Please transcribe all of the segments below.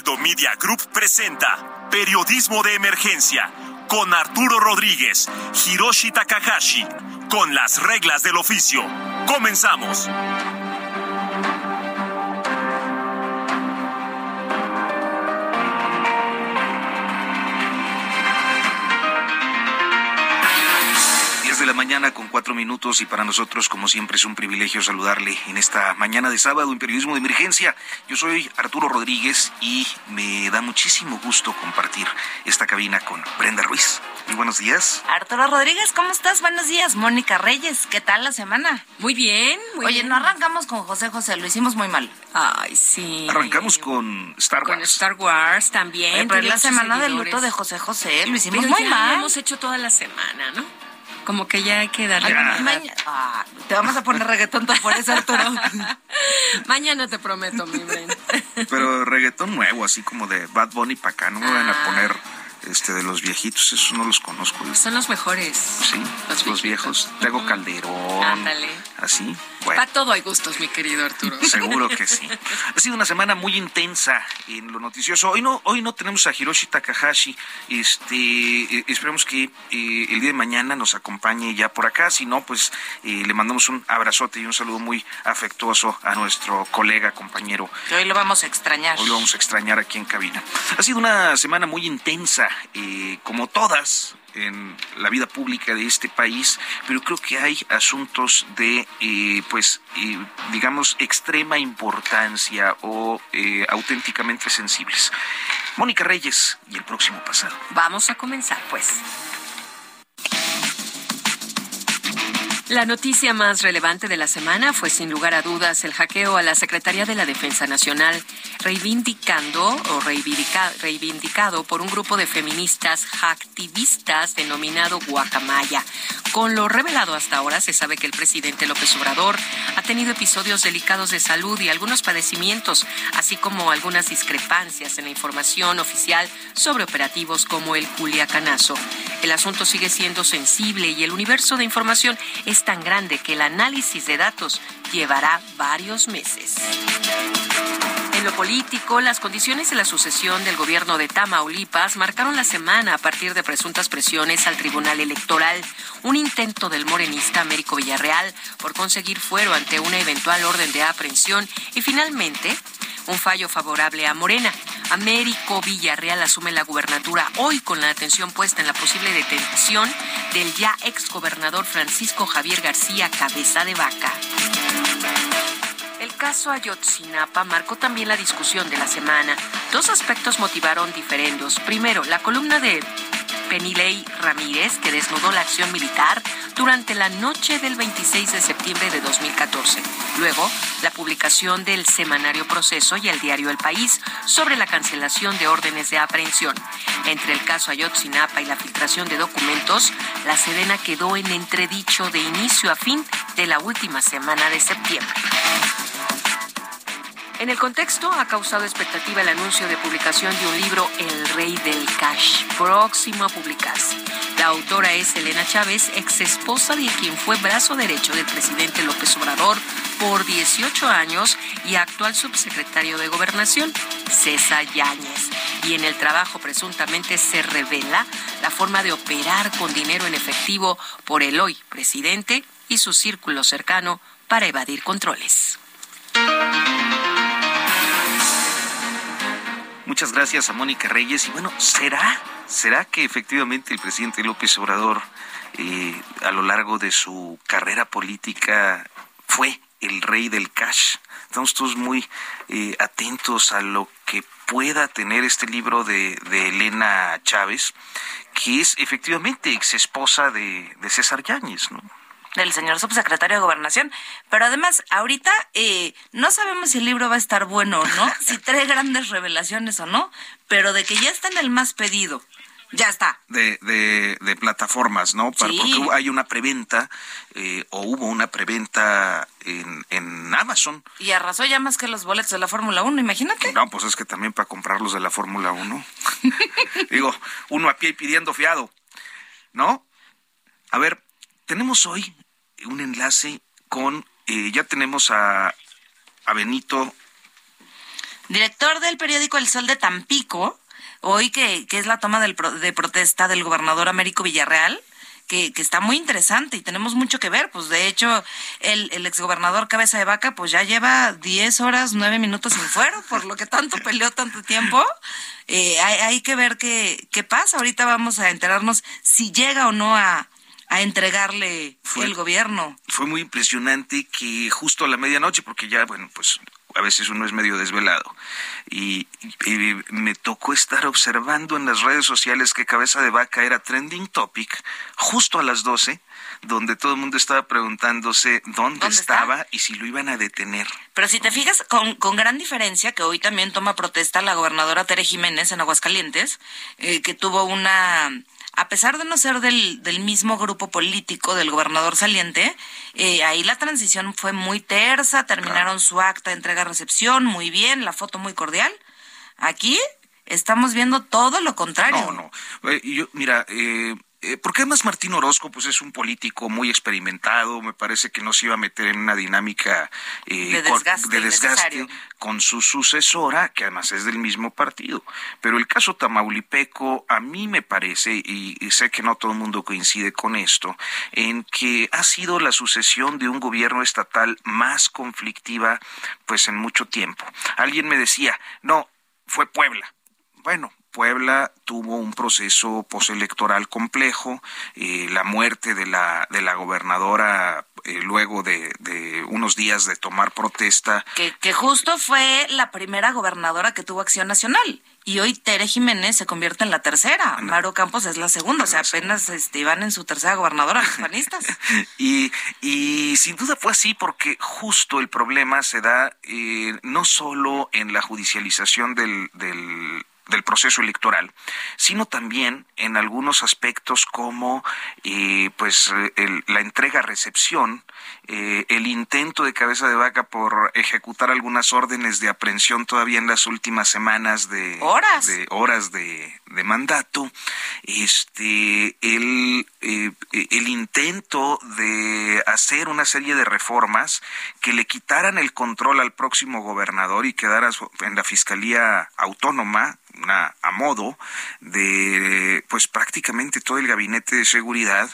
Heraldo Media Group presenta Periodismo de Emergencia con Arturo Rodríguez, Hiroshi Takahashi, con las reglas del oficio. Comenzamos. La mañana con cuatro minutos y para nosotros, como siempre, es un privilegio saludarle en esta mañana de sábado en Periodismo de Emergencia. Yo soy Arturo Rodríguez y me da muchísimo gusto compartir esta cabina con Brenda Ruiz. Muy buenos días. Arturo Rodríguez, ¿cómo estás? Buenos días. Mónica Reyes, ¿qué tal la semana? Muy bien, muy Oye, bien. no arrancamos con José José, lo hicimos muy mal. Ay, sí. Arrancamos con Star Wars. Con Star Wars también. Oye, pero la semana del seguidores. luto de José José, lo hicimos Pero muy ya mal. lo hemos hecho toda la semana, ¿no? Como que ya hay que darle. Ah, te vamos a poner reggaetón por eso, Arturo. Mañana te prometo, mi Bren. Pero reggaetón nuevo, así como de Bad Bunny para acá. No me van a poner este de los viejitos, esos no los conozco. Son los mejores. Sí, los, Los viejos. Tengo. Calderón. Ándale. Así. Bueno. Para todo hay gustos, mi querido Arturo. Seguro que sí. Ha sido una semana muy intensa en lo noticioso. Hoy no, hoy no tenemos a Hiroshi Takahashi. Este, eh, esperemos que eh, el día de mañana nos acompañe ya por acá. Si no, pues eh, le mandamos un abrazote y un saludo muy afectuoso a nuestro colega, compañero. Que hoy lo vamos a extrañar. Hoy lo vamos a extrañar aquí en cabina. Ha sido una semana muy intensa, eh, como todas en la vida pública de este país, pero creo que hay asuntos de, eh, pues, eh, digamos, extrema importancia o eh, auténticamente sensibles. Mónica Reyes y el próximo pasado. Vamos a comenzar, pues. La noticia más relevante de la semana fue sin lugar a dudas el hackeo a la Secretaría de la Defensa Nacional, reivindicando o reivindica- reivindicado por un grupo de feministas hacktivistas denominado Guacamaya. Con lo revelado hasta ahora, se sabe que el presidente López Obrador ha tenido episodios delicados de salud y algunos padecimientos, así como algunas discrepancias en la información oficial sobre operativos como el Culiacanazo. El asunto sigue siendo sensible y el universo de información es tan grande que el análisis de datos llevará varios meses. En lo político, las condiciones de la sucesión del gobierno de Tamaulipas marcaron la semana a partir de presuntas presiones al Tribunal Electoral, un intento del morenista Américo Villarreal por conseguir fuero ante una eventual orden de aprehensión y finalmente un fallo favorable a Morena. Américo Villarreal asume la gubernatura hoy con la atención puesta en la posible detención del ya exgobernador Francisco Javier García Cabeza de Vaca. El caso Ayotzinapa marcó también la discusión de la semana. Dos aspectos motivaron diferendos. Primero, la columna de Penilei Ramírez, que desnudó la acción militar durante la noche del 26 de septiembre de 2014. Luego, la publicación del semanario Proceso y el diario El País sobre la cancelación de órdenes de aprehensión. Entre el caso Ayotzinapa y la filtración de documentos, la Sedena quedó en entredicho de inicio a fin de la última semana de septiembre. En el contexto, ha causado expectativa el anuncio de publicación de un libro El Rey del Cash, próximo a publicarse. La autora es Elena Chávez, ex esposa de quien fue brazo derecho del presidente López Obrador por 18 años y actual subsecretario de Gobernación, César Yáñez. Y en el trabajo presuntamente se revela la forma de operar con dinero en efectivo por el hoy presidente y su círculo cercano para evadir controles. Muchas gracias a Mónica Reyes. Y bueno, ¿será? ¿Será que efectivamente el presidente López Obrador eh, a lo largo de su carrera política fue el rey del cash? Estamos todos muy eh, atentos a lo que pueda tener este libro de, de Elena Chávez, que es efectivamente ex esposa de, de César Yáñez, ¿no? Del señor subsecretario de Gobernación. Pero además, ahorita eh, no sabemos si el libro va a estar bueno o no, si trae grandes revelaciones o no, pero de que ya está en el más pedido. Ya está. De, de, plataformas, ¿no? Porque hay una preventa, eh, o hubo una preventa en, en Amazon. Y arrasó ya más que los boletos de la Fórmula 1, imagínate. No, pues es que también para comprarlos de la Fórmula 1. Digo, uno a pie y pidiendo fiado, ¿no? A ver, tenemos hoy un enlace con, eh, ya tenemos a, a Benito. Director del periódico El Sol de Tampico, hoy que, que es la toma de protesta del gobernador Américo Villarreal. Que, que, está muy interesante y tenemos mucho que ver. Pues de hecho, el, el exgobernador Cabeza de Vaca, pues ya lleva 10 horas, 9 minutos sin fuero, por lo que tanto peleó tanto tiempo. Eh, hay, hay, que ver qué, qué pasa. Ahorita vamos a enterarnos si llega o no a, a entregarle el gobierno. Fue muy impresionante que justo a la medianoche, porque ya, bueno, pues a veces uno es medio desvelado, y, me tocó estar observando en las redes sociales que Cabeza de Vaca era trending topic justo a las 12, donde todo el mundo estaba preguntándose dónde, estaba y si lo iban a detener. Pero si te fijas, con, con, gran diferencia, que hoy también toma protesta la gobernadora Tere Jiménez en Aguascalientes, eh, que tuvo una a pesar de no ser del, del mismo grupo político del gobernador saliente, eh, ahí la transición fue muy tersa, terminaron su acta de entrega-recepción muy bien, la foto muy cordial. Aquí estamos viendo todo lo contrario. No, no. Eh, yo, mira, eh, eh, porque además Martín Orozco pues es un político muy experimentado, me parece que no se iba a meter en una dinámica eh, de desgaste, con, su sucesora, que además es del mismo partido. Pero el caso tamaulipeco a mí me parece, y, y sé que no todo el mundo coincide con esto, en que ha sido la sucesión de un gobierno estatal más conflictiva pues en mucho tiempo. Alguien me decía, no, fue Puebla. Bueno, Puebla tuvo un proceso postelectoral complejo, eh, la muerte de la, de la gobernadora eh, luego de, unos días de tomar protesta. Que, que justo fue la primera gobernadora que tuvo acción nacional. Y hoy Tere Jiménez se convierte en la tercera. Maro Campos es la segunda. O sea, apenas este, van en su tercera gobernadora los panistas. y, y sin duda fue así porque justo el problema se da eh, no solo en la judicialización del, del del proceso electoral, sino también en algunos aspectos como eh, pues la entrega-recepción, eh, el intento de cabeza de vaca por ejecutar algunas órdenes de aprehensión todavía en las últimas semanas de horas. de, horas de, mandato, este el, eh, el intento de hacer una serie de reformas que le quitaran el control al próximo gobernador y quedara en la fiscalía autónoma una, a modo de pues prácticamente todo el gabinete de seguridad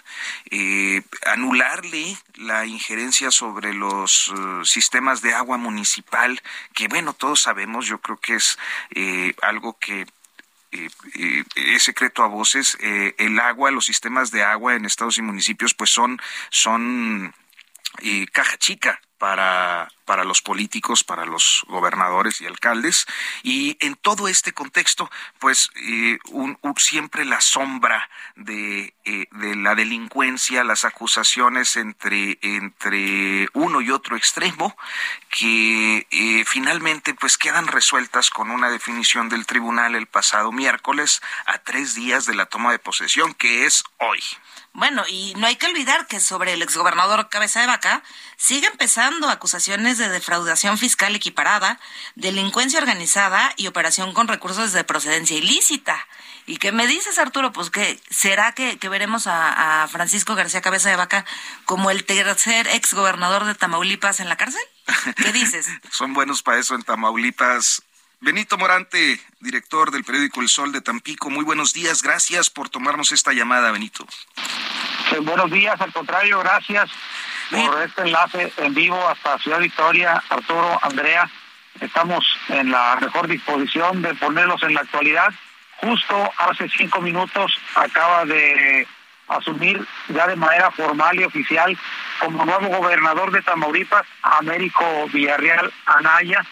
eh, anularle la injerencia sobre los eh, sistemas de agua municipal que bueno todos sabemos yo creo que es eh, algo que es secreto a voces el agua los sistemas de agua en estados y municipios pues son son caja chica para, para los políticos, para los gobernadores y alcaldes. Y en todo este contexto, pues eh, un, siempre la sombra de, eh, de, la delincuencia, las acusaciones entre, entre uno y otro extremo, que eh, finalmente pues quedan resueltas con una definición del tribunal el pasado miércoles a tres días de la toma de posesión, que es hoy. Bueno, y no hay que olvidar que sobre el exgobernador Cabeza de Vaca sigue empezando acusaciones de defraudación fiscal equiparada, delincuencia organizada y operación con recursos de procedencia ilícita. ¿Y qué me dices, Arturo? Pues que será que, veremos a, a, Francisco García Cabeza de Vaca como el tercer exgobernador de Tamaulipas en la cárcel? ¿Qué dices? Son buenos para eso en Tamaulipas. Benito Morante, director del periódico El Sol de Tampico, muy buenos días, gracias por tomarnos esta llamada, Benito. buenos días, al contrario, gracias por este enlace en vivo hasta Ciudad Victoria, Arturo, Andrea. Estamos en la mejor disposición de ponerlos en la actualidad. Justo hace cinco minutos acaba de asumir ya de manera formal y oficial como nuevo gobernador de Tamaulipas, Américo Villarreal Anaya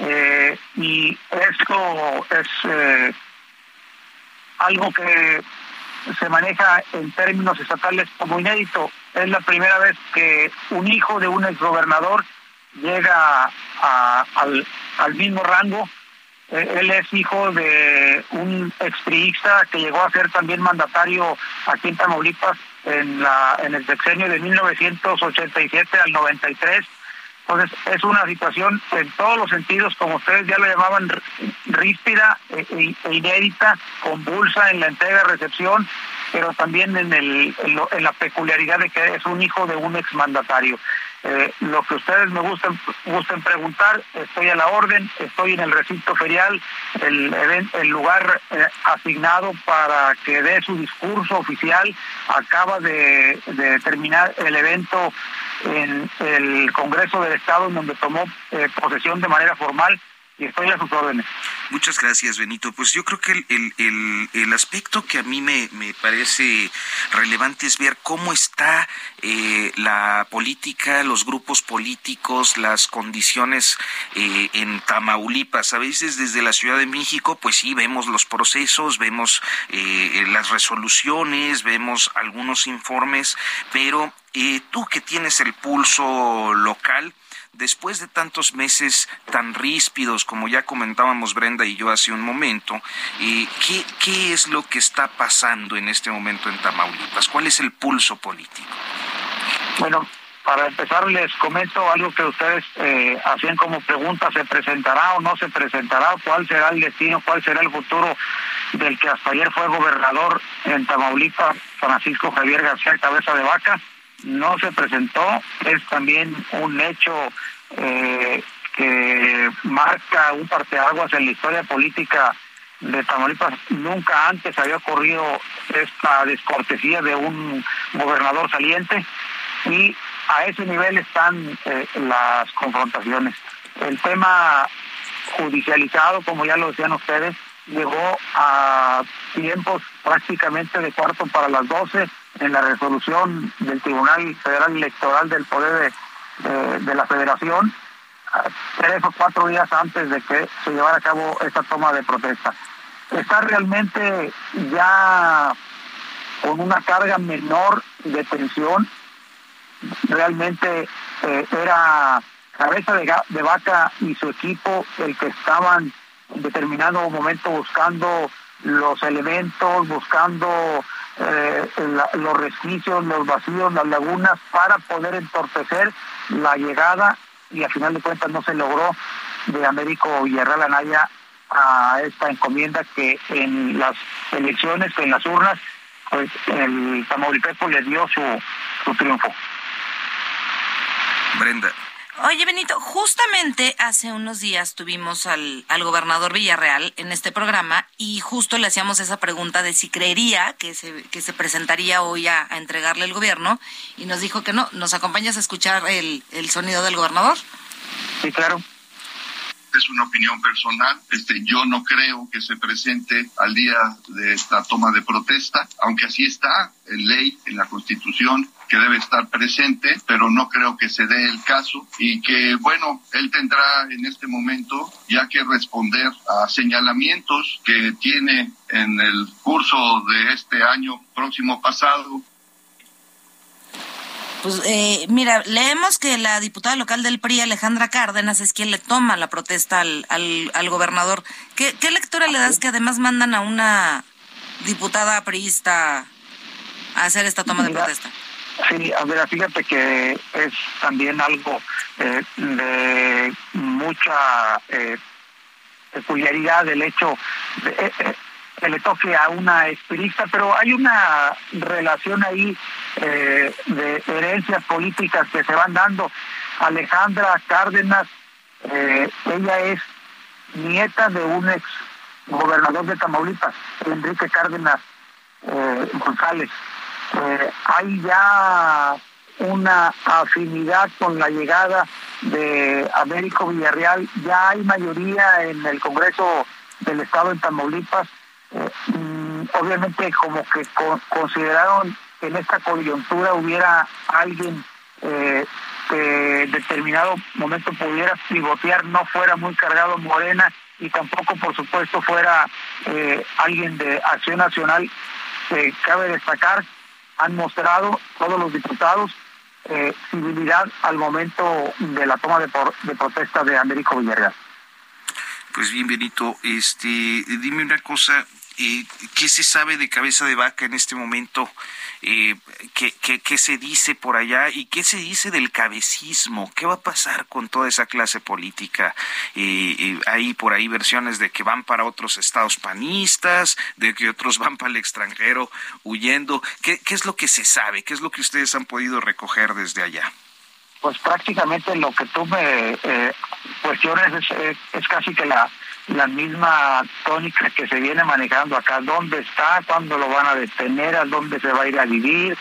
eh, y esto es eh, algo que se maneja en términos estatales como inédito. es la primera vez que un hijo de un exgobernador llega al, mismo rango eh, él es hijo de un expriista que llegó a ser también mandatario aquí en Tamaulipas en, la, en el sexenio de 1987 al 93. Entonces es una situación en todos los sentidos, como ustedes ya lo llamaban, ríspida e, e, e inédita, convulsa en la entrega-recepción, pero también en, la peculiaridad de que es un hijo de un exmandatario. Eh, lo que ustedes me gusten, gusten preguntar, estoy a la orden, estoy en el recinto ferial, el, lugar eh, asignado para que dé su discurso oficial, acaba de, de, terminar el evento en el Congreso del Estado, en donde tomó eh, posesión de manera formal y estoy a sus órdenes. Muchas gracias, Benito. Pues yo creo que el, el, el, aspecto que a mí me, me, parece relevante es ver cómo está eh, la política, los grupos políticos, las condiciones eh, en Tamaulipas. A veces desde la Ciudad de México, pues sí, vemos los procesos, vemos eh, las resoluciones, vemos algunos informes, pero tú que tienes el pulso local, después de tantos meses tan ríspidos, como ya comentábamos Brenda y yo hace un momento, eh, ¿qué, ¿qué es lo que está pasando en este momento en Tamaulipas? ¿Cuál es el pulso político? Bueno, para empezar les comento algo que ustedes eh, hacían como pregunta, ¿se presentará o no se presentará? ¿Cuál será el destino? ¿Cuál será el futuro del que hasta ayer fue gobernador en Tamaulipas, Francisco Javier García Cabeza de Vaca? No se presentó, es también un hecho eh, que marca un parteaguas en la historia política de Tamaulipas. Nunca antes había ocurrido esta descortesía de un gobernador saliente y a ese nivel están eh, las confrontaciones. El tema judicializado, como ya lo decían ustedes, llegó a tiempos prácticamente de cuarto para las doce en la resolución del Tribunal Federal Electoral del Poder de, la Federación, tres o cuatro días antes de que se llevara a cabo esta toma de protesta. Está realmente ya con una carga menor de tensión, realmente eh, era cabeza de, de vaca y su equipo el que estaban en determinado momento buscando los elementos, buscando eh, los resquicios, los vacíos, las lagunas para poder entorpecer la llegada y al final de cuentas no se logró de Américo Villarreal Anaya a esta encomienda que en las elecciones, en las urnas, pues el Tamaulipeco le dio su, su triunfo. Brenda, Oye, Benito, justamente hace unos días tuvimos al, al, gobernador Villarreal en este programa y justo le hacíamos esa pregunta de si creería que se, que se presentaría hoy a, entregarle el gobierno y nos dijo que no. ¿Nos acompañas a escuchar el, el sonido del gobernador? Sí, claro es una opinión personal. Este, yo no creo que se presente al día de esta toma de protesta, aunque así está en ley, en la Constitución, que debe estar presente, pero no creo que se dé el caso y que, bueno, él tendrá en este momento ya que responder a señalamientos que tiene en el curso de este año próximo pasado pues eh, mira, leemos que la diputada local del PRI, Alejandra Cárdenas, es quien le toma la protesta al, al, gobernador. ¿Qué, ¿Qué, lectura le das que además mandan a una diputada priista a hacer esta toma de protesta? Sí, a ver, fíjate que es también algo eh, de mucha eh, peculiaridad del hecho de, eh, eh, que le toque a una espirista, pero hay una relación ahí de herencias políticas que se van dando. Alejandra Cárdenas, ella es nieta de un ex gobernador de Tamaulipas, Enrique Cárdenas González. Eh, hay ya una afinidad con la llegada de Américo Villarreal, ya hay mayoría en el Congreso del Estado en Tamaulipas, eh, mm, obviamente como que consideraron que en esta coyuntura hubiera alguien eh, que en determinado momento pudiera pivotear, no fuera muy cargado Morena y tampoco por supuesto fuera alguien de Acción Nacional. cabe destacar han mostrado todos los diputados eh, civilidad al momento de la toma de, de protesta de Américo Villarreal. Pues bien, Benito, este, dime una cosa, eh, ¿qué se sabe de cabeza de vaca en este momento? Eh, ¿qué, qué, se dice por allá y qué se dice del cabecismo? ¿Qué va a pasar con toda esa clase política? Eh, hay por ahí versiones de que van para otros estados panistas, de que otros van para el extranjero huyendo. ¿Qué, qué es lo que se sabe? ¿Qué es lo que ustedes han podido recoger desde allá? pues prácticamente lo que tú me eh, cuestiones es, casi que la, la misma tónica que se viene manejando acá. ¿Dónde está? ¿Cuándo lo van a detener? ¿A dónde se va a ir a vivir?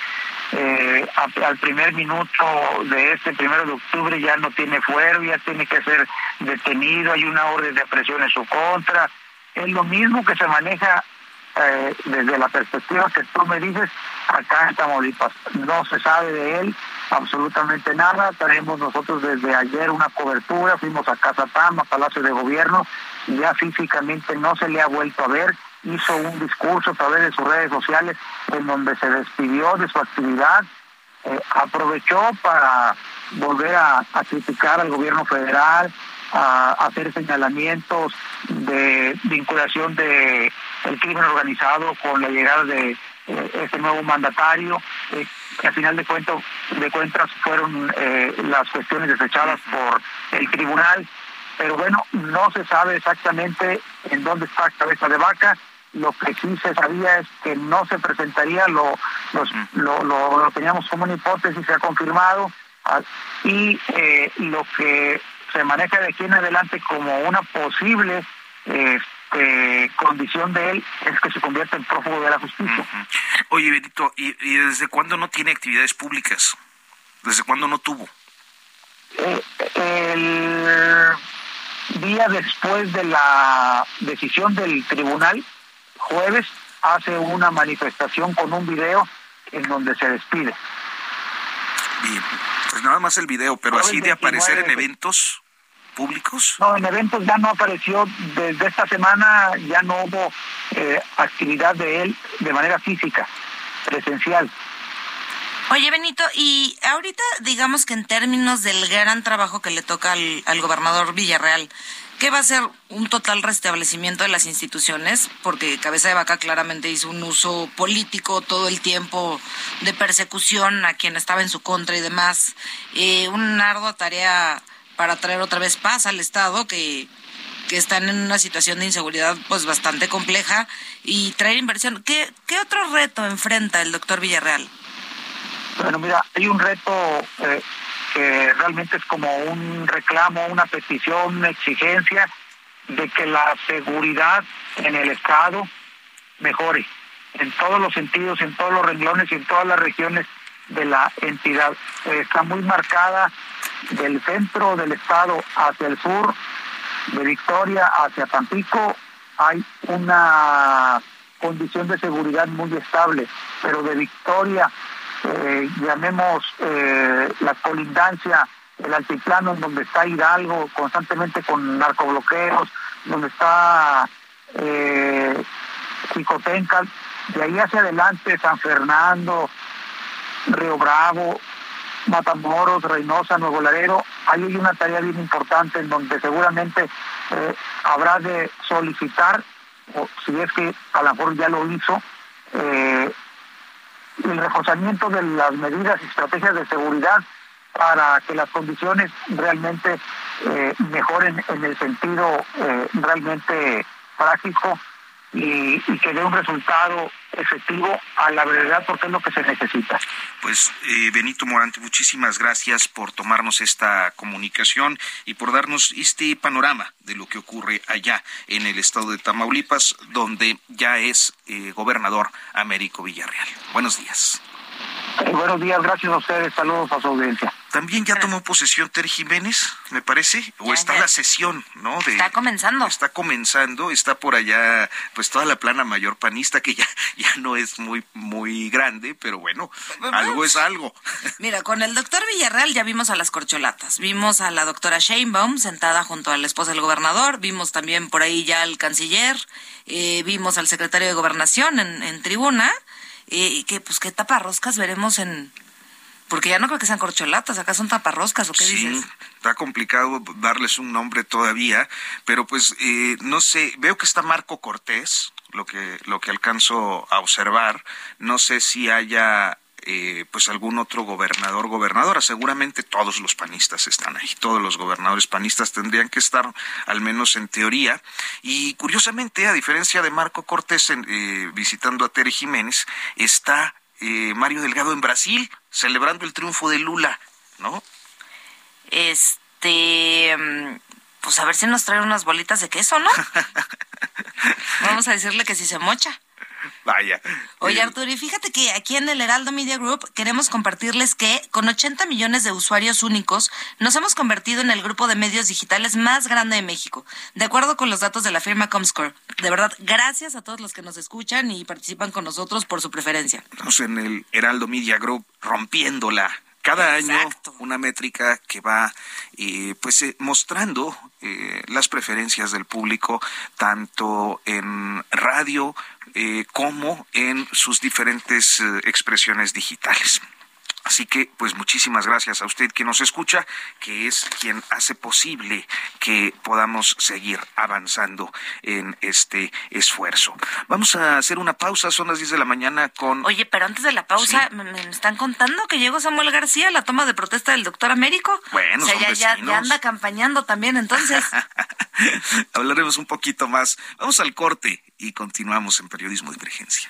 Eh, al primer minuto de este primero de octubre ya no tiene fuero, ya tiene que ser detenido, hay una orden de presión en su contra. Es lo mismo que se maneja eh, desde la perspectiva que tú me dices acá en Tamaulipas. No se sabe de él, absolutamente nada. Tenemos nosotros desde ayer una cobertura, fuimos a Casa Pama, Palacio de Gobierno, ya físicamente no se le ha vuelto a ver. Hizo un discurso a través de sus redes sociales en donde se despidió de su actividad, eh, aprovechó para volver a, criticar al gobierno federal, a, hacer señalamientos de vinculación de el crimen organizado con la llegada de eh, este nuevo mandatario, eh, al final de cuentas, de cuentas fueron eh, las cuestiones desechadas por el tribunal. Pero bueno, no se sabe exactamente en dónde está cabeza de vaca. Lo que sí se sabía es que no se presentaría, lo, lo, lo, teníamos como una hipótesis, se ha confirmado, ah, y lo que se maneja de aquí en adelante como una posible eh, condición de él es que se convierta en prófugo de la justicia. Oye, Benito, ¿y, desde cuándo no tiene actividades públicas? ¿Desde cuándo no tuvo? Eh, el día después de la decisión del tribunal, jueves, hace una manifestación con un video en donde se despide. Bien, pues nada más el video, pero así de aparecer en eventos públicos? No, en eventos ya no apareció. Desde esta semana ya no hubo eh, actividad de él de manera física, presencial. Oye, Benito, y ahorita digamos que en términos del gran trabajo que le toca al, al gobernador Villarreal, ¿qué va a ser un total restablecimiento de las instituciones? Porque Cabeza de Vaca claramente hizo un uso político todo el tiempo de persecución a quien estaba en su contra y demás. Eh, una ardua tarea para traer otra vez paz al Estado, que, que están en una situación de inseguridad pues bastante compleja, y traer inversión. ¿Qué, qué otro reto enfrenta el doctor Villarreal? Bueno, mira, hay un reto que realmente es como un reclamo, una petición, una exigencia de que la seguridad en el Estado mejore en todos los sentidos, en todos los renglones y en todas las regiones de la entidad. está muy marcada del centro del estado hacia el sur, de Victoria hacia Tampico, hay una condición de seguridad muy estable, pero de Victoria, eh, llamemos eh, la colindancia, el altiplano en donde está Hidalgo constantemente con narcobloqueos, donde está eh, de ahí hacia adelante San Fernando, Río Bravo, Matamoros, Reynosa, Nuevo Ladero, ahí hay una tarea bien importante en donde seguramente eh, habrá de solicitar, o si es que a lo mejor ya lo hizo, el reforzamiento de las medidas y estrategias de seguridad para que las condiciones realmente eh, mejoren en el sentido realmente práctico y, que dé un resultado efectivo a la verdad porque es lo que se necesita. Pues eh, Benito Morante, muchísimas gracias por tomarnos esta comunicación y por darnos este panorama de lo que ocurre allá en el estado de Tamaulipas, donde ya es eh, gobernador Américo Villarreal. Buenos días. buenos días, gracias a ustedes, saludos a su audiencia. También ya tomó posesión Ter Jiménez, me parece, o está la sesión, ¿no? está comenzando. Está comenzando, está por allá, pues toda la plana mayor panista que ya, ya no es muy, muy grande, pero bueno, algo es algo. Mira, con el doctor Villarreal ya vimos a las corcholatas, vimos a la doctora Sheinbaum sentada junto a la esposa del gobernador, vimos también por ahí ya al canciller, eh, vimos al secretario de gobernación en, en tribuna y que pues qué taparroscas veremos en porque ya no creo que sean corcholatas, acá son taparroscas, ¿o qué sí, dices? está complicado darles un nombre todavía, pero pues eh, no sé, veo que está Marco Cortés, lo que, lo que alcanzo a observar, no sé si haya eh, pues algún otro gobernador, gobernadora. Seguramente todos los panistas están ahí, todos los gobernadores panistas tendrían que estar, al menos en teoría. Y curiosamente, a diferencia de Marco Cortés eh, visitando a Tere Jiménez, está eh, Mario Delgado en Brasil, celebrando el triunfo de Lula, ¿no? Este, mm, pues a ver si nos trae unas bolitas de queso, ¿no? Vamos a decirle que si se mocha. Vaya. Oye, Arturo, y fíjate que aquí en el Heraldo Media Group queremos compartirles que con 80 millones de usuarios únicos nos hemos convertido en el grupo de medios digitales más grande de México, de acuerdo con los datos de la firma Comscore. De verdad, gracias a todos los que nos escuchan y participan con nosotros por su preferencia. Estamos en el Heraldo Media Group rompiéndola cada año una métrica que va eh, pues eh, mostrando eh, las preferencias del público tanto en radio como en sus diferentes expresiones digitales. Así que, pues muchísimas gracias a usted que nos escucha, que es quien hace posible que podamos seguir avanzando en este esfuerzo. Vamos a hacer una pausa, son las 10 de la mañana con... Oye, pero antes de la pausa, me, están contando que llegó Samuel García a la toma de protesta del doctor Américo. Bueno, o sea, ya, ya, anda campañando también, entonces. Hablaremos un poquito más. Vamos al corte y continuamos en Periodismo de Emergencia.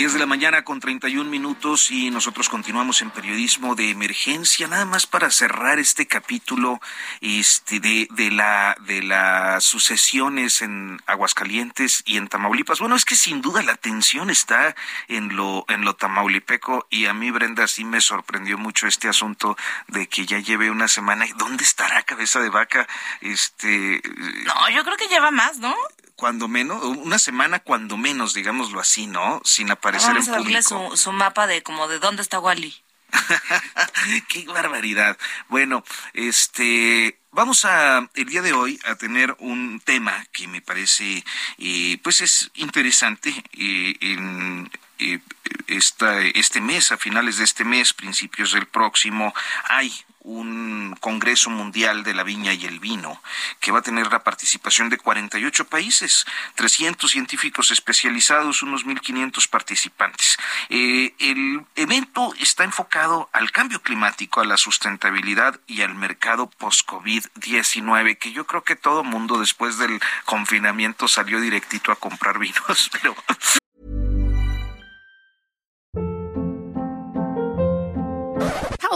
10 de la mañana con 31 minutos y nosotros continuamos en periodismo de emergencia, nada más para cerrar este capítulo este, de, de, la, de las sucesiones en Aguascalientes y en Tamaulipas. Bueno, es que sin duda la tensión está en lo, en lo tamaulipeco y a mí, Brenda, sí me sorprendió mucho este asunto de que ya lleve una semana. ¿Dónde estará cabeza de vaca? Este. No, yo creo que lleva más, ¿no? Cuando menos, una semana cuando menos, digámoslo así, ¿no? Sin aparecer Vamos a darle su, su, mapa de como de dónde está Wally. Qué barbaridad. Bueno, este vamos a el día de hoy a tener un tema que me parece eh, pues es interesante eh, en eh, este mes, a finales de este mes, principios del próximo, hay un Congreso Mundial de la Viña y el Vino, que va a tener la participación de 48 países, 300 científicos especializados, unos 1.500 participantes. Eh, el evento está enfocado al cambio climático, a la sustentabilidad y al mercado post-COVID-19, que yo creo que todo mundo después del confinamiento salió directito a comprar vinos, pero...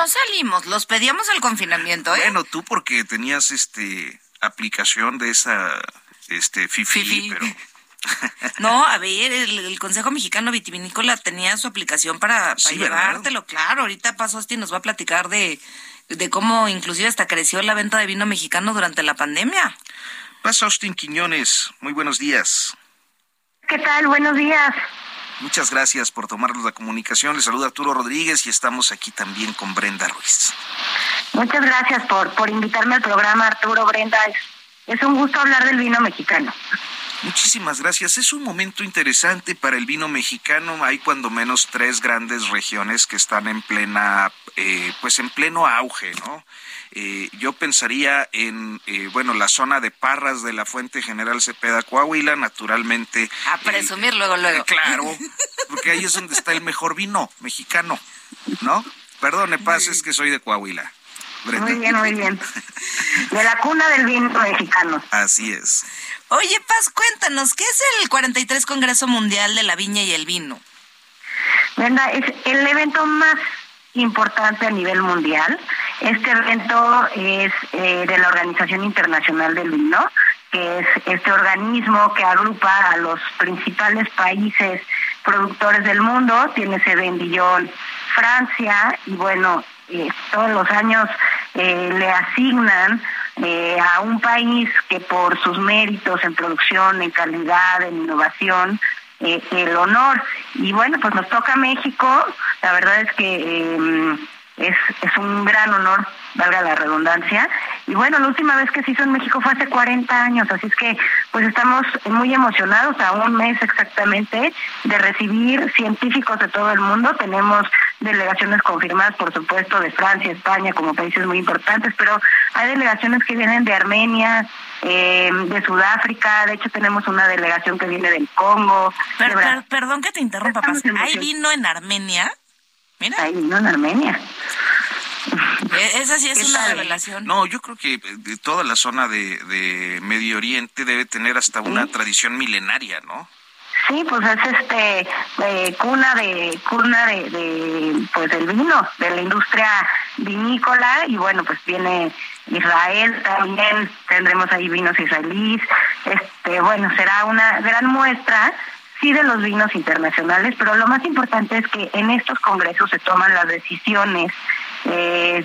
No salimos, los pedíamos el confinamiento, ¿eh? Bueno, tú porque tenías este aplicación de esa este Fifi, Fifi. pero No, a ver, el, el Consejo Mexicano Vitivinícola tenía su aplicación para, para Sí, ¿verdad? llevártelo, claro. Ahorita Pasosti nos va a platicar de, de cómo inclusive hasta creció la venta de vino mexicano durante la pandemia. Pasa Austin Quiñones, muy buenos días. ¿Qué tal? Buenos días. Muchas gracias por tomarnos la comunicación. Le saluda Arturo Rodríguez y estamos aquí también con Brenda Ruiz. Muchas gracias por, por invitarme al programa, Arturo, Brenda. Es, un gusto hablar del vino mexicano. Muchísimas gracias. Es un momento interesante para el vino mexicano. Hay cuando menos tres grandes regiones que están en plena, eh, pues en pleno auge, ¿no? Eh, yo pensaría en, eh, bueno, la zona de Parras de la Fuente General Cepeda, Coahuila, naturalmente. A presumir luego, luego. claro, porque ahí es donde está el mejor vino mexicano, ¿no? Perdone, Paz, es que soy de Coahuila. Muy bien, muy bien. De la cuna del vino mexicano. Así es. Oye, Paz, cuéntanos, ¿qué es el 43 Congreso Mundial de la Viña y el Vino? Brenda, es el evento más importante a nivel mundial. Este evento es eh, de la Organización Internacional del Vino, que es este organismo que agrupa a los principales países productores del mundo. Tiene sede en Dijon, Francia, y bueno, eh, todos los años eh, le asignan a un país que por sus méritos en producción, en calidad, en innovación, el honor. Y bueno, pues nos toca México. La verdad es que em, es, es un gran honor, valga la redundancia. Y bueno, la última vez que se hizo en México fue hace 40 años, así es que pues estamos muy emocionados a un mes exactamente de recibir científicos de todo el mundo. Tenemos delegaciones confirmadas, por supuesto, de Francia, España, como países muy importantes, pero hay delegaciones que vienen de Armenia, eh, de Sudáfrica, de hecho tenemos una delegación que viene del Congo. perdón que te interrumpa, ¿hay vino en Armenia? Mira. Hay vino en Armenia. E, esa sí es una revelación. No, yo creo que toda la zona de, Medio Oriente debe tener hasta una tradición milenaria, ¿no? Sí, pues es este eh, cuna de cuna de, de, pues del vino, de la industria vinícola y bueno, pues viene Israel también, tendremos ahí vinos israelíes, este, bueno, será una gran muestra sí de los vinos internacionales, pero lo más importante es que en estos congresos se toman las decisiones eh,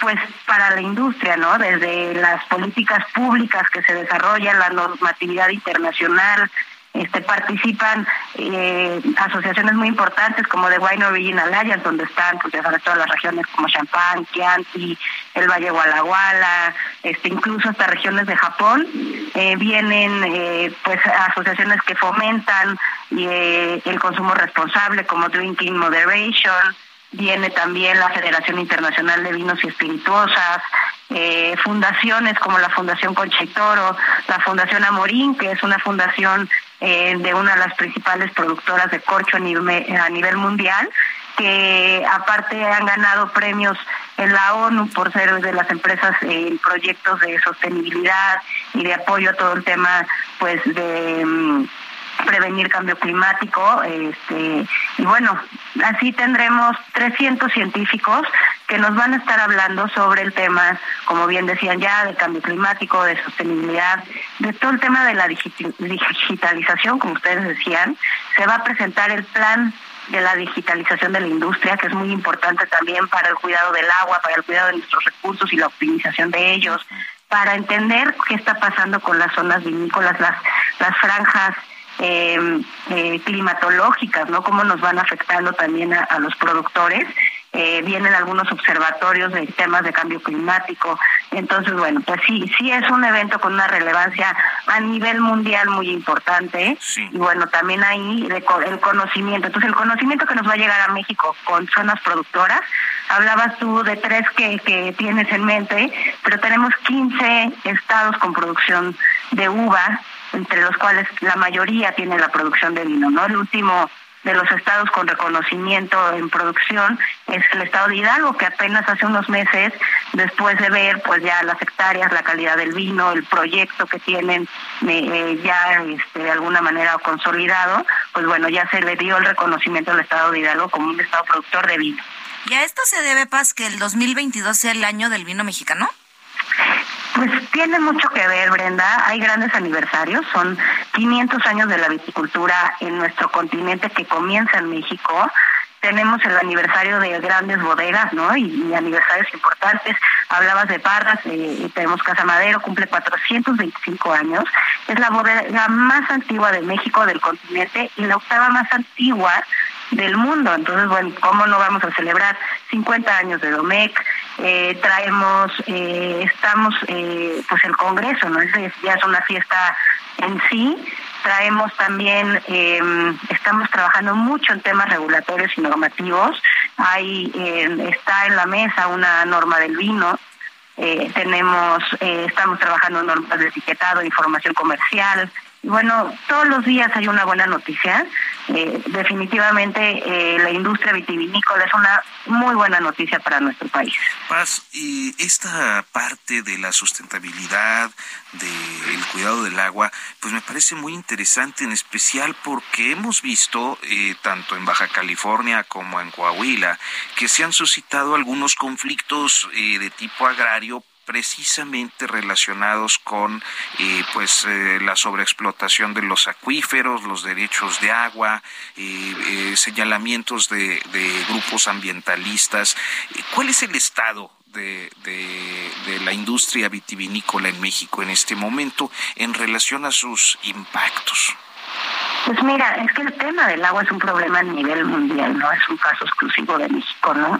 pues para la industria, ¿no? Desde las políticas públicas que se desarrollan, la normatividad internacional, este, participan eh, asociaciones muy importantes como The Wine Original Alliance, donde están pues, ya todas las regiones como Champagne, Chianti, el Valle Gualaguala, este, incluso hasta regiones de Japón. Eh, vienen pues asociaciones que fomentan el consumo responsable como Drinking Moderation, viene también la Federación Internacional de Vinos y Espirituosas, eh, fundaciones como la Fundación Concha Toro, la Fundación Amorín, que es una fundación eh, de una de las principales productoras de corcho a nivel, mundial, que aparte han ganado premios en la ONU por ser de las empresas en proyectos de sostenibilidad y de apoyo a todo el tema pues de mm, prevenir cambio climático. Este, y bueno, así tendremos 300 científicos que nos van a estar hablando sobre el tema, como bien decían ya, de cambio climático, de sostenibilidad, de todo el tema de la digitalización, como ustedes decían. Se va a presentar el plan de la digitalización de la industria, que es muy importante también para el cuidado del agua, para el cuidado de nuestros recursos y la optimización de ellos, para entender qué está pasando con las zonas vinícolas, las, las franjas eh, eh, climatológicas, ¿no? Cómo nos van afectando también a, los productores. Eh, vienen algunos observatorios de temas de cambio climático. Entonces, bueno, pues sí, sí es un evento con una relevancia a nivel mundial muy importante. Y bueno, también ahí el conocimiento. Entonces, el conocimiento que nos va a llegar a México con zonas productoras. Hablabas tú de tres que, que tienes en mente, pero tenemos 15 estados con producción de uva entre los cuales la mayoría tiene la producción de vino, ¿no? El último de los estados con reconocimiento en producción es el estado de Hidalgo, que apenas hace unos meses, después de ver pues ya las hectáreas, la calidad del vino, el proyecto que tienen eh, ya este, de alguna manera consolidado, pues bueno, ya se le dio el reconocimiento al estado de Hidalgo como un estado productor de vino. ¿Y a esto se debe, Paz, que el 2022 sea el año del vino mexicano? Pues tiene mucho que ver, Brenda. Hay grandes aniversarios. Son 500 años de la viticultura en nuestro continente que comienza en México. tenemos el aniversario de grandes bodegas, ¿no? Y, aniversarios importantes. Hablabas de Parras, eh, tenemos Casa Madero, cumple 425 años. Es la bodega más antigua de México, del continente, y la octava más antigua del mundo. Entonces, bueno, ¿cómo no vamos a celebrar 50 años de Domec? Eh, traemos, eh, estamos, eh, pues el Congreso, ¿no? Es, ya es una fiesta en sí, traemos también, em, estamos trabajando mucho en temas regulatorios y normativos. Hay, em, está en la mesa una norma del vino. Eh, tenemos, eh, estamos trabajando en normas de etiquetado, información comercial, bueno, todos los días hay una buena noticia. Eh, definitivamente eh, la industria vitivinícola es una muy buena noticia para nuestro país. Paz, y esta parte de la sustentabilidad, del cuidado del agua, pues me parece muy interesante, en especial porque hemos visto, eh, tanto en Baja California como en Coahuila, que se han suscitado algunos conflictos de tipo agrario precisamente relacionados con eh, pues eh, la sobreexplotación de los acuíferos, los derechos de agua, eh, señalamientos de, grupos ambientalistas. ¿Cuál es el estado de, de, la industria vitivinícola en México en este momento en relación a sus impactos? Pues mira, es que el tema del agua es un problema a nivel mundial, no es un caso exclusivo de México, ¿no?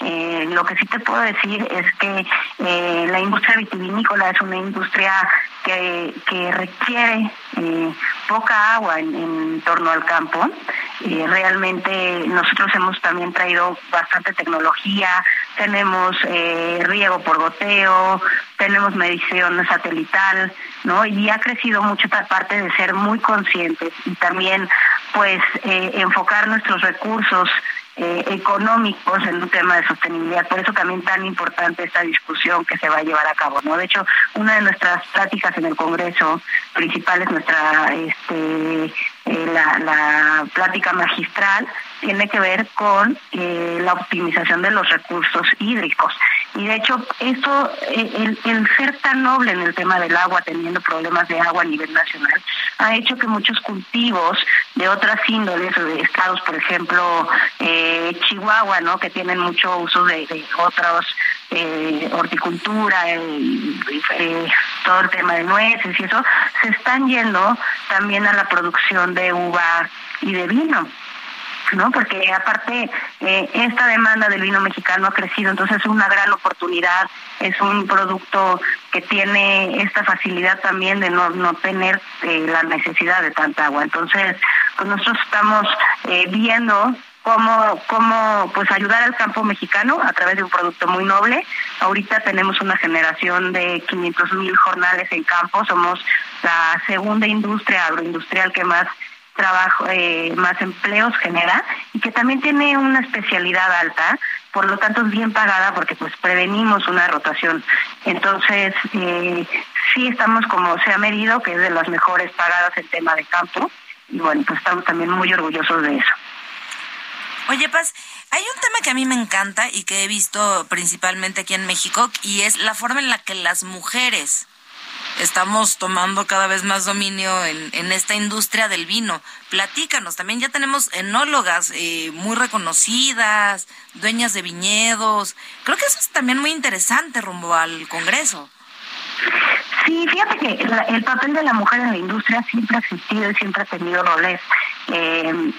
Eh, lo que sí te puedo decir es que eh, la industria vitivinícola es una industria que, que requiere eh, poca agua en, torno al campo. realmente nosotros hemos también traído bastante tecnología, tenemos riego por goteo, tenemos medición satelital, ¿no? Y ha crecido mucho esta parte de ser muy conscientes y también pues enfocar nuestros recursos eh, económicos en un tema de sostenibilidad. Por eso también tan importante esta discusión que se va a llevar a cabo. ¿no? De hecho, una de nuestras prácticas en el Congreso principal es nuestra este, eh, la, la plática magistral tiene que ver con eh, la optimización de los recursos hídricos. Y de hecho, esto, el, el, ser tan noble en el tema del agua, teniendo problemas de agua a nivel nacional, ha hecho que muchos cultivos de otras índoles, de estados, por ejemplo, eh, Chihuahua, ¿no? que tienen mucho uso de otros eh, horticultura, eh, todo el tema de nueces y eso, se están yendo también a la producción de uva y de vino. ¿no? Porque aparte eh, esta demanda del vino mexicano ha crecido, entonces es una gran oportunidad, es un producto que tiene esta facilidad también de no, no tener eh, la necesidad de tanta agua. Entonces, pues nosotros estamos eh, viendo cómo, cómo pues ayudar al campo mexicano a través de un producto muy noble. Ahorita tenemos una generación de 500 mil jornales en campo, somos la segunda industria agroindustrial que más trabajo, eh, más empleos genera y que también tiene una especialidad alta, por lo tanto es bien pagada porque pues prevenimos una rotación. Entonces, eh, sí estamos como se ha medido, que es de las mejores pagadas en tema de campo, y bueno, pues estamos también muy orgullosos de eso. Oye, Paz, hay un tema que a mí me encanta y que he visto principalmente aquí en México y es la forma en la que las mujeres estamos tomando cada vez más dominio en, en esta industria del vino. Platícanos, también ya tenemos enólogas eh, muy reconocidas, dueñas de viñedos. Creo que eso es también muy interesante rumbo al Congreso. Sí, fíjate que el papel de la mujer en la industria siempre ha existido y siempre ha tenido roles eh,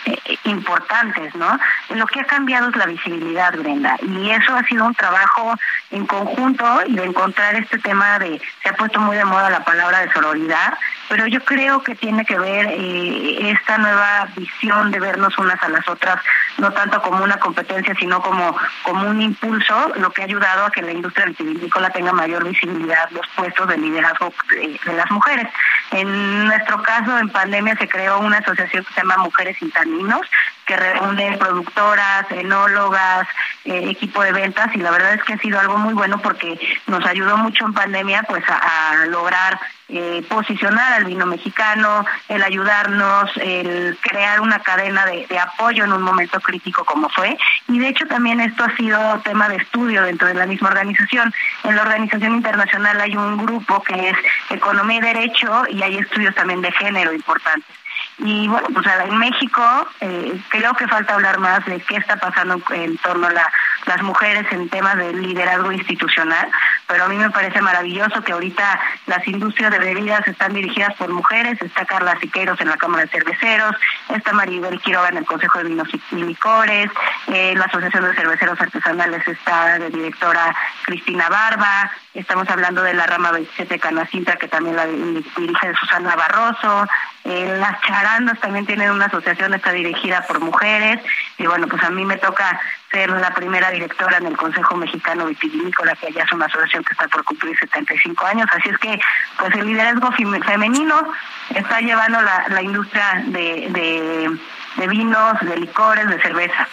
importantes, ¿no? Lo que ha cambiado es la visibilidad, Brenda, y eso ha sido un trabajo en conjunto y de encontrar este tema de, se ha puesto muy de moda la palabra de sororidad, pero yo creo que tiene que ver eh, esta nueva visión de vernos unas a las otras, no tanto como una competencia, sino como, como un impulso, lo que ha ayudado a que la industria vitivinícola tenga mayor visibilidad, los puestos de liderazgo de, de las mujeres. En nuestro caso, en pandemia se creó una asociación que se llama Mujeres Sin Taninos, que reúne productoras, enólogas, eh, equipo de ventas y la verdad es que ha sido algo muy bueno porque nos ayudó mucho en pandemia pues a, lograr eh, posicionar al vino mexicano, el ayudarnos, el crear una cadena de, apoyo en un momento crítico como fue. Y de hecho también esto ha sido tema de estudio dentro de la misma organización. En la organización internacional hay un grupo que es Economía y Derecho y hay estudios también de género importantes. Y bueno, pues en México eh, creo que falta hablar más de qué está pasando en torno a la, las mujeres en temas de liderazgo institucional, pero a mí me parece maravilloso que ahorita las industrias de bebidas están dirigidas por mujeres, está Carla Siqueiros en la Cámara de Cerveceros, está Maribel Quiroga en el Consejo de Vinos y Licores, eh, la Asociación de Cerveceros Artesanales está de directora Cristina Barba, estamos hablando de la rama 27 Canacintra que también la dirige Susana Barroso, eh, las charandas también tienen una asociación, está dirigida por mujeres, y bueno, pues a mí me toca ser la primera directora en el Consejo Mexicano Vitivinícola, que ya es una asociación que está por cumplir 75 años, así es que pues el liderazgo femenino está llevando la, la industria de, de, de vinos, de licores, de cerveza.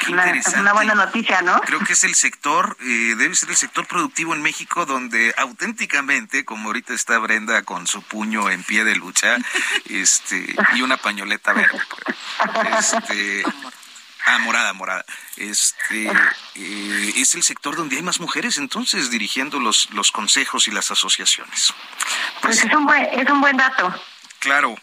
Es una buena noticia, ¿no? Creo que es el sector, eh, debe ser el sector productivo en México donde auténticamente, como ahorita está Brenda con su puño en pie de lucha, este, y una pañoleta verde, este, ah, morada, morada, este, eh, es el sector donde hay más mujeres entonces dirigiendo los, los consejos y las asociaciones. Pues, pues es un buen, es un buen dato. Claro,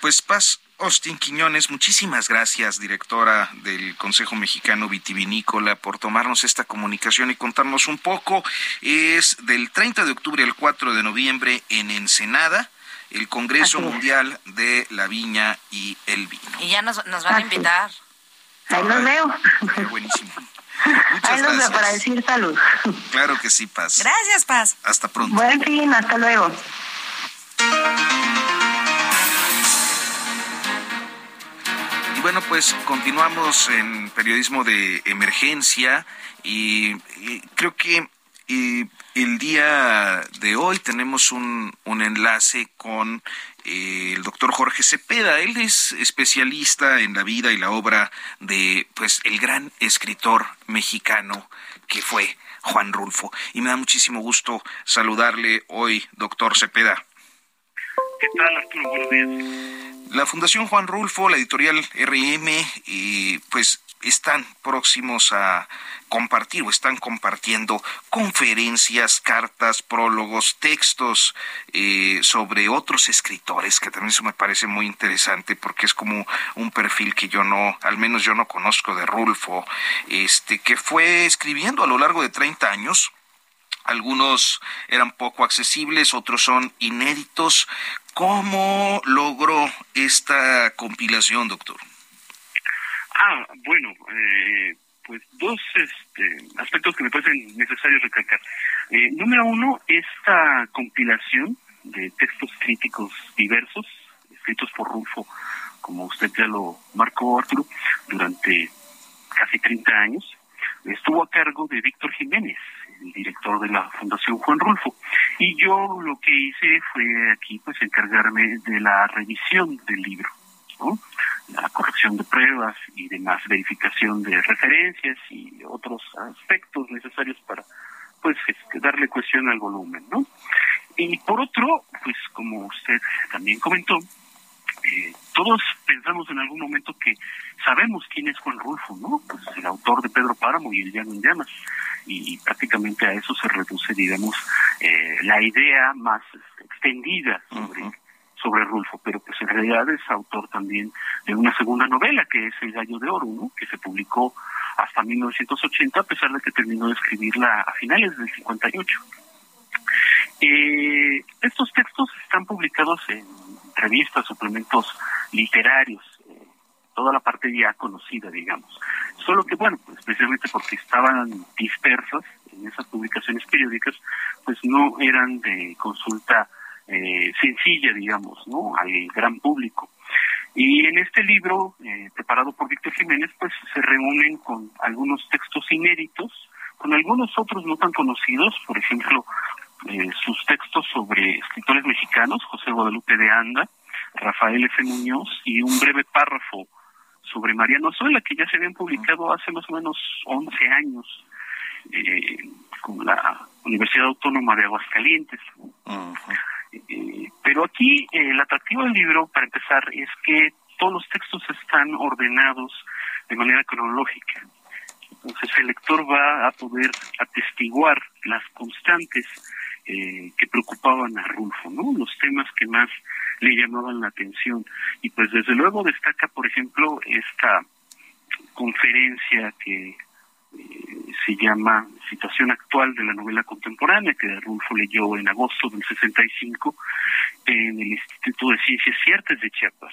pues Paz, Austin Quiñones, muchísimas gracias, directora del Consejo Mexicano Vitivinícola, por tomarnos esta comunicación y contarnos un poco. Es del 30 de octubre al 4 de noviembre en Ensenada, el Congreso Mundial de la Viña y el Vino. Y ya nos, van a invitar. Ahí los veo. Buenísimo. Muchas Ahí los veo para decir salud. Claro que sí, Paz. Gracias, Paz. Hasta pronto. Buen fin, hasta luego. Bueno, pues continuamos en periodismo de emergencia y, creo que el día de hoy tenemos un, un enlace con eh, el doctor Jorge Cepeda. Él es especialista en la vida y la obra de pues el gran escritor mexicano que fue Juan Rulfo. Y me da muchísimo gusto saludarle hoy, doctor Cepeda. ¿Qué tal, Arturo? Buenos días. La Fundación Juan Rulfo, la editorial RM, eh, pues están próximos a compartir o están compartiendo conferencias, cartas, prólogos, textos eh, sobre otros escritores, que también eso me parece muy interesante porque es como un perfil que yo no, al menos yo no conozco de Rulfo, este, que fue escribiendo a lo largo de 30 años. Algunos eran poco accesibles, otros son inéditos. ¿Cómo logró esta compilación, doctor? Ah, bueno, eh, pues dos este, aspectos que me parecen necesarios recalcar. Eh, número uno, esta compilación de textos críticos diversos, escritos por Rufo, como usted ya lo marcó, Arturo, durante casi 30 años, estuvo a cargo de Víctor Jiménez, el director de la Fundación Juan Rulfo. Y yo lo que hice fue aquí pues encargarme de la revisión del libro, ¿no? la corrección de pruebas y demás verificación de referencias y otros aspectos necesarios para pues este, darle cuestión al volumen, ¿no? Y por otro, pues como usted también comentó, eh, todos pensamos en algún momento que sabemos quién es Juan Rulfo, ¿no? Pues el autor de Pedro Páramo y El Llano en Llamas y prácticamente a eso se reduce, digamos, eh, la idea más extendida sobre, sobre Rulfo, pero pues en realidad es autor también de una segunda novela que es El Gallo de Oro, ¿no? que se publicó hasta 1980 a pesar de que terminó de escribirla a finales del 58. Eh, estos textos están publicados en revistas, suplementos literarios, toda la parte ya conocida, digamos. Solo que, bueno, pues especialmente porque estaban dispersas en esas publicaciones periódicas, pues no eran de consulta eh, sencilla, digamos, ¿no? Al gran público. Y en este libro, eh, preparado por Víctor Jiménez, pues se reúnen con algunos textos inéditos, con algunos otros no tan conocidos, por ejemplo, eh, sus textos sobre escritores mexicanos, José Guadalupe de Anda, Rafael F. Muñoz, y un breve párrafo sobre Mariano Azuela, que ya se habían publicado hace más o menos 11 años eh, con la Universidad Autónoma de Aguascalientes. Eh, pero aquí eh, el atractivo del libro, para empezar, es que todos los textos están ordenados de manera cronológica. Entonces el lector va a poder atestiguar las constantes eh, que preocupaban a Rulfo, ¿no? Los temas que más le llamaban la atención. Y pues desde luego destaca, por ejemplo, esta conferencia que eh, se llama Situación actual de la novela contemporánea, que Rulfo leyó en agosto del 65 en el Instituto de Ciencias Ciertas de Chiapas.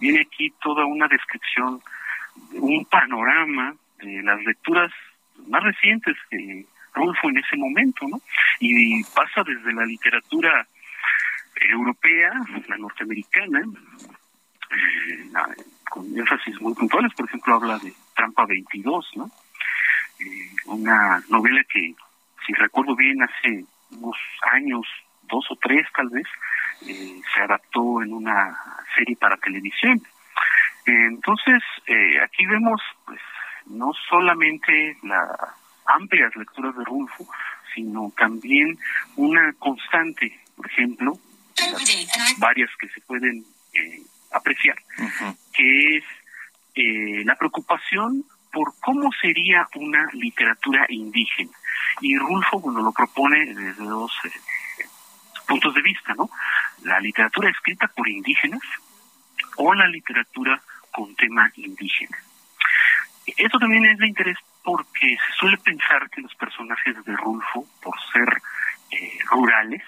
Viene aquí toda una descripción, un panorama de las lecturas más recientes que Rulfo en ese momento, ¿no? Y pasa desde la literatura europea, la norteamericana, eh, con énfasis muy puntuales, por ejemplo, habla de Trampa 22, ¿no? Eh, una novela que, si recuerdo bien, hace unos años, dos o tres tal vez, eh, se adaptó en una serie para televisión. entonces, aquí vemos, pues, no solamente las amplias lecturas de Rulfo, sino también una constante, por ejemplo, varias que se pueden eh, apreciar, que es eh, la preocupación por cómo sería una literatura indígena. Y Rulfo, bueno, lo propone desde dos eh, puntos de vista, ¿no? La literatura escrita por indígenas o la literatura con tema indígena. Eso también es de interés porque se suele pensar que los personajes de Rulfo, por ser rurales,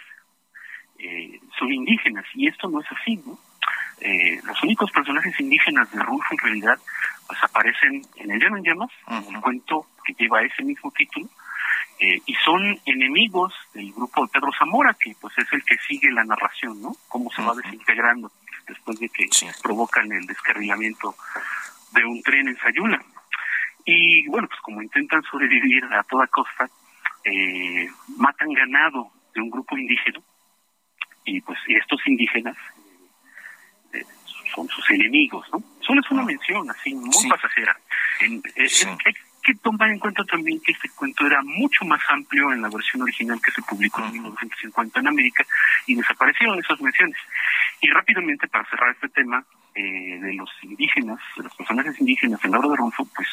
eh, son indígenas y esto no es así, ¿no? Eh, los únicos personajes indígenas de Rulfo en realidad pues aparecen en El Llano en Llamas, un cuento que lleva ese mismo título, eh, y son enemigos del grupo de Pedro Zamora, que pues es el que sigue la narración, ¿no? Cómo se va desintegrando después de que provocan el descarrilamiento de un tren en Sayula. Y bueno, pues como intentan sobrevivir a toda costa, matan ganado de un grupo indígena y pues estos indígenas eh, son sus enemigos, ¿no? Solo es una ah. mención así muy pasajera. En, eh, hay que tomar en cuenta también que este cuento era mucho más amplio en la versión original que se publicó en 1950 en América y desaparecieron esas menciones. Y rápidamente, para cerrar este tema eh, de los indígenas, de los personajes indígenas en la obra de Ronzo, pues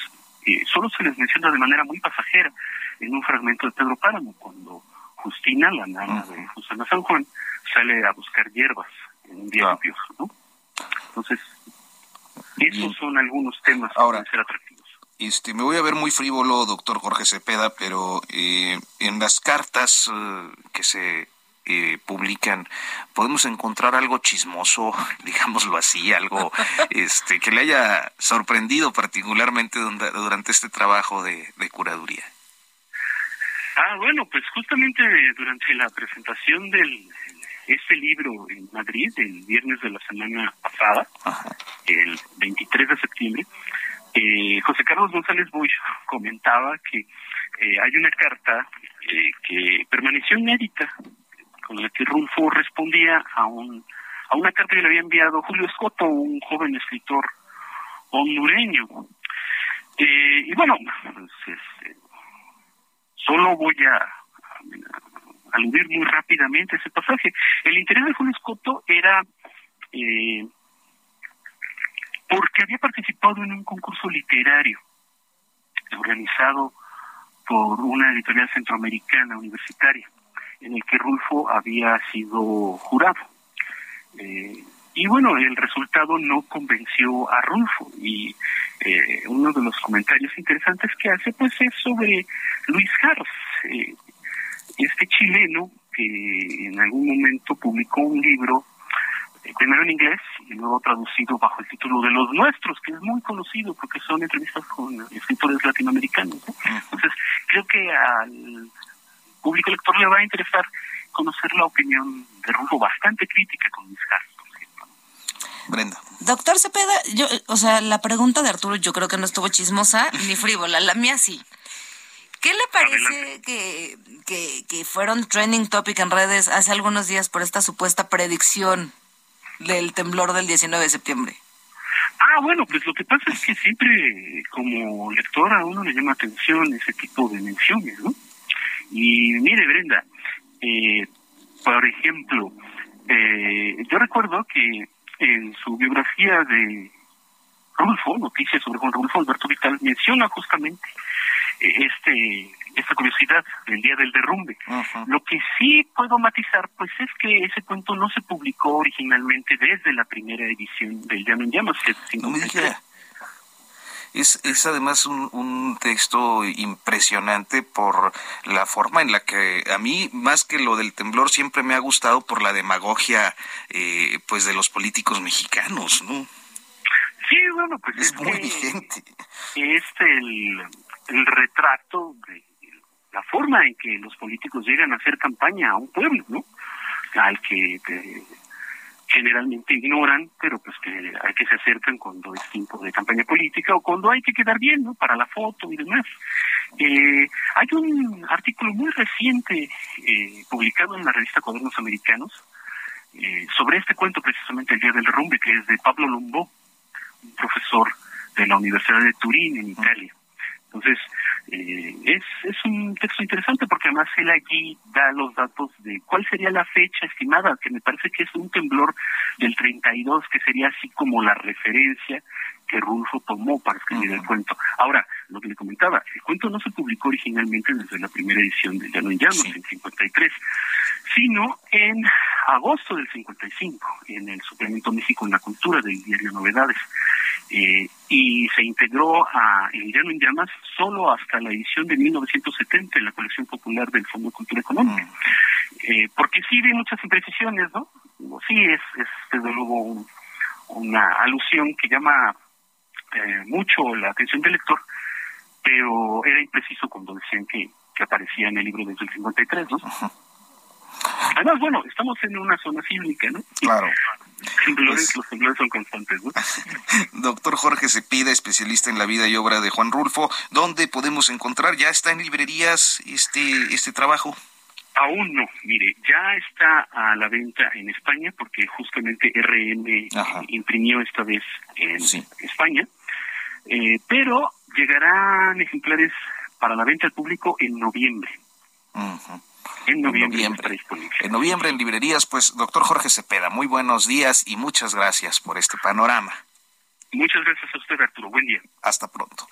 solo se les menciona de manera muy pasajera en un fragmento de Pedro Páramo, cuando Justina, la nana de Susana San Juan, sale a buscar hierbas en un día lluvioso, ¿no? Entonces, esos son algunos temas Ahora, que ser atractivos. Este, me voy a ver muy frívolo, doctor Jorge Cepeda, pero eh, en las cartas eh, que se eh, publican, podemos encontrar algo chismoso, digámoslo así, algo este que le haya sorprendido particularmente durante este trabajo de curaduría. Ah, bueno, pues justamente durante la presentación del este libro en Madrid el viernes de la semana pasada, el 23 de septiembre, eh, José Carlos González Bush comentaba que eh, hay una carta eh, que permaneció inédita con la que Rulfo respondía a un a una carta que le había enviado Julio Escoto, un joven escritor hondureño. y bueno, pues, este, Solo voy a, aludir muy rápidamente a ese pasaje. El interés de Julio Escoto era eh, porque había participado en un concurso literario organizado por una editorial centroamericana universitaria, en el que Rulfo había sido jurado. Eh, y bueno, el resultado no convenció a Rulfo y eh, uno de los comentarios interesantes que hace pues es sobre Luis Hars, eh, este chileno que en algún momento publicó un libro eh, primero en inglés y luego traducido bajo el título de Los Nuestros, que es muy conocido porque son entrevistas con escritores latinoamericanos. Entonces, creo que al público lector le va a interesar conocer la opinión de Rulfo bastante crítica con Luis Hars. Brenda. Doctor Cepeda, yo, o sea, la pregunta de Arturo yo creo que no estuvo chismosa ni frívola, la mía sí. ¿Qué le parece que, que, que, fueron trending topic en redes hace algunos días por esta supuesta predicción del temblor del 19 de septiembre? Ah, bueno, pues lo que pasa es que siempre como lector a uno le llama atención ese tipo de menciones, ¿no? Y mire, Brenda, eh, por ejemplo, eh, yo recuerdo que en su biografía de Rulfo, Noticias sobre Juan Rulfo, Alberto Vital menciona justamente este esta curiosidad del día del derrumbe. Lo que sí puedo matizar, pues es que ese cuento no se publicó originalmente desde la primera edición del Llano en Llamas, no me es, es además un, un, texto impresionante por la forma en la que a mí, más que lo del temblor, siempre me ha gustado por la demagogia eh, pues de los políticos mexicanos, ¿no? Sí, bueno, pues es, muy vigente. Es el, el retrato de la forma en que los políticos llegan a hacer campaña a un pueblo, ¿no? Al que generalmente ignoran, pero pues que hay que se acercan cuando es tiempo de campaña política o cuando hay que quedar bien, ¿no? Para la foto y demás. Eh, hay un artículo muy reciente eh, publicado en la revista Cuadernos Americanos eh, sobre este cuento precisamente el día del derrumbe, que es de Pablo Lombó, un profesor de la Universidad de Turín en Italia. Entonces, eh, es, es un texto interesante porque además él allí da los datos de cuál sería la fecha estimada, que me parece que es un temblor del 32, que sería así como la referencia que Rulfo tomó para escribir el cuento. Ahora, lo que le comentaba, el cuento no se publicó originalmente desde la primera edición de Llano en Llanos, en 53, sino en agosto del 55, en el suplemento México en la Cultura del diario Novedades. Eh, y se integró a El Llano en Llamas solo hasta la edición de 1970 en la colección popular del Fondo de Cultura Económica. Eh, porque sí hay muchas imprecisiones, ¿no? Sí es, es desde luego una alusión que llama eh, mucho la atención del lector, pero era impreciso cuando decían que, que aparecía en el libro desde el 53, ¿no? Además, bueno, estamos en una zona sísmica, ¿no? Claro. Pues los temblores son constantes, ¿no? Doctor Jorge Cepida, especialista en la vida y obra de Juan Rulfo, ¿dónde podemos encontrar? ¿Ya está en librerías este, este trabajo? Aún no, mire, ya está a la venta en España porque justamente RM imprimió esta vez en España, eh, pero llegarán ejemplares para la venta al público en noviembre. En noviembre. En noviembre. En librerías, pues, doctor Jorge Cepeda, muy buenos días y muchas gracias por este panorama. Muchas gracias a usted, Arturo. Buen día. Hasta pronto.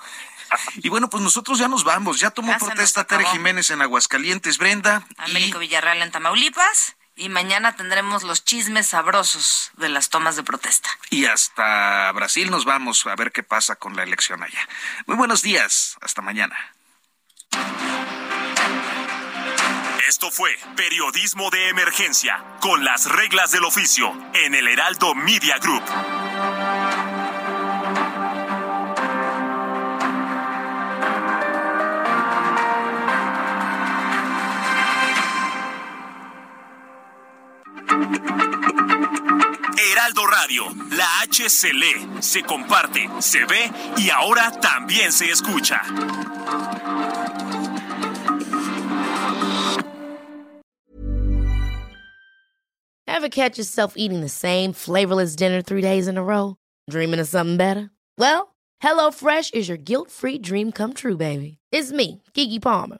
Y bueno, pues nosotros ya nos vamos. Ya tomó protesta Tere Jiménez en Aguascalientes, Brenda. Américo Villarreal en Tamaulipas. Y mañana tendremos los chismes sabrosos de las tomas de protesta. Y hasta Brasil nos vamos a ver qué pasa con la elección allá. Muy buenos días. Hasta mañana. Esto fue Periodismo de Emergencia, con las reglas del oficio, en el Heraldo Media Group. Heraldo Radio, la H se se comparte, se ve y ahora también se escucha. Ever catch yourself eating the same flavorless dinner three days in a row? Dreaming of something better? Well, HelloFresh is your guilt-free dream come true, baby. It's me, Kiki Palmer.